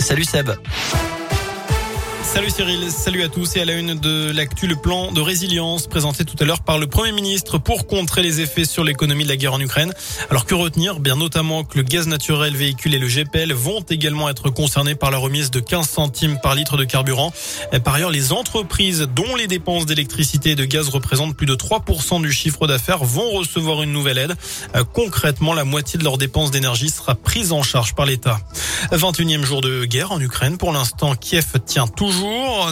Salut Seb. Salut Cyril, salut à tous et à la une de l'actu, le plan de résilience présenté tout à l'heure par le Premier ministre pour contrer les effets sur l'économie de la guerre en Ukraine. Alors que retenir? Bien notamment que le gaz naturel véhicule et le GPL vont également être concernés par la remise de 15 centimes par litre de carburant. Par ailleurs, les entreprises dont les dépenses d'électricité et de gaz représentent plus de 3% du chiffre d'affaires vont recevoir une nouvelle aide. Concrètement, la moitié de leurs dépenses d'énergie sera prise en charge par l'État. 21e jour de guerre en Ukraine. Pour l'instant, Kiev tient toujours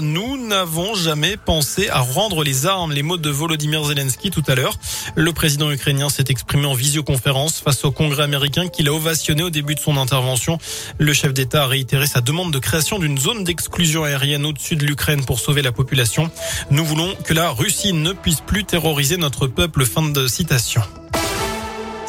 nous n'avons jamais pensé à rendre les armes. Les mots de Volodymyr Zelensky tout à l'heure. Le président ukrainien s'est exprimé en visioconférence face au Congrès américain qu'il a ovationné au début de son intervention. Le chef d'État a réitéré sa demande de création d'une zone d'exclusion aérienne au-dessus de l'Ukraine pour sauver la population. Nous voulons que la Russie ne puisse plus terroriser notre peuple. Fin de citation.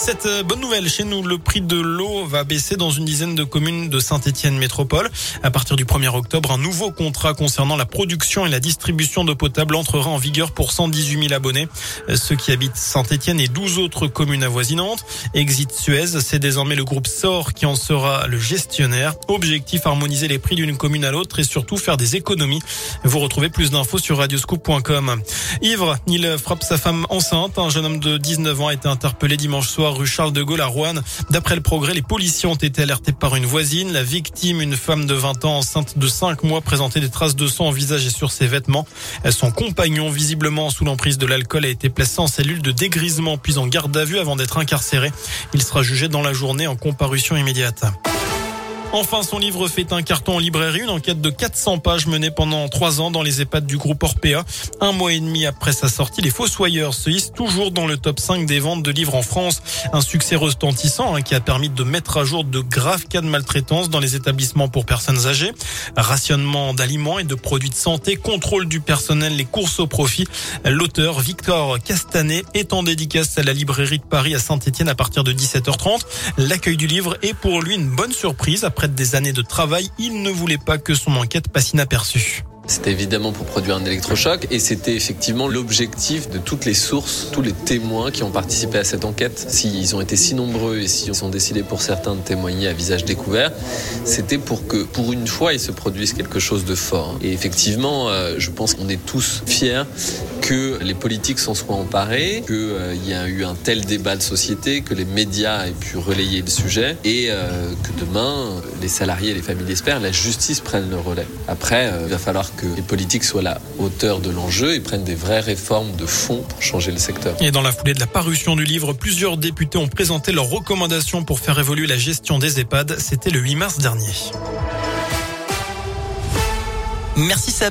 Cette euh, bonne nouvelle chez nous, le prix de l'eau va baisser dans une dizaine de communes de Saint-Étienne Métropole. À partir du 1er octobre, un nouveau contrat concernant la production et la distribution d'eau potable entrera en vigueur pour 118 000 abonnés. Euh, ceux qui habitent Saint-Étienne et 12 autres communes avoisinantes. Exit Suez, c'est désormais le groupe SOR qui en sera le gestionnaire. Objectif harmoniser les prix d'une commune à l'autre et surtout faire des économies. Vous retrouvez plus d'infos sur radioscoop.com. Ivre, il frappe sa femme enceinte. Un jeune homme de 19 ans a été interpellé dimanche soir rue Charles de Gaulle à Rouen. D'après le progrès, les policiers ont été alertés par une voisine. La victime, une femme de 20 ans enceinte de 5 mois, présentait des traces de sang au visage et sur ses vêtements. Son compagnon, visiblement sous l'emprise de l'alcool, a été placé en cellule de dégrisement puis en garde à vue avant d'être incarcéré. Il sera jugé dans la journée en comparution immédiate. Enfin, son livre fait un carton en librairie, une enquête de 400 pages menée pendant trois ans dans les EHPAD du groupe Orpea. Un mois et demi après sa sortie, les Fossoyeurs se hissent toujours dans le top 5 des ventes de livres en France. Un succès retentissant hein, qui a permis de mettre à jour de graves cas de maltraitance dans les établissements pour personnes âgées. Rationnement d'aliments et de produits de santé, contrôle du personnel, les courses au profit. L'auteur Victor Castanet est en dédicace à la librairie de Paris à Saint-Etienne à partir de 17h30. L'accueil du livre est pour lui une bonne surprise des années de travail, il ne voulait pas que son enquête passe inaperçue. C'était évidemment pour produire un électrochoc et c'était effectivement l'objectif de toutes les sources, tous les témoins qui ont participé à cette enquête. S'ils ont été si nombreux et s'ils ont décidé pour certains de témoigner à visage découvert, c'était pour que pour une fois il se produise quelque chose de fort. Et effectivement, euh, je pense qu'on est tous fiers que les politiques s'en soient emparés, qu'il euh, y a eu un tel débat de société, que les médias aient pu relayer le sujet et euh, que demain, les salariés et les familles d'espèrent, la justice prenne le relais. Après, il va falloir que que les politiques soient à la hauteur de l'enjeu et prennent des vraies réformes de fond pour changer le secteur. Et dans la foulée de la parution du livre, plusieurs députés ont présenté leurs recommandations pour faire évoluer la gestion des EHPAD. C'était le 8 mars dernier. Merci Seb.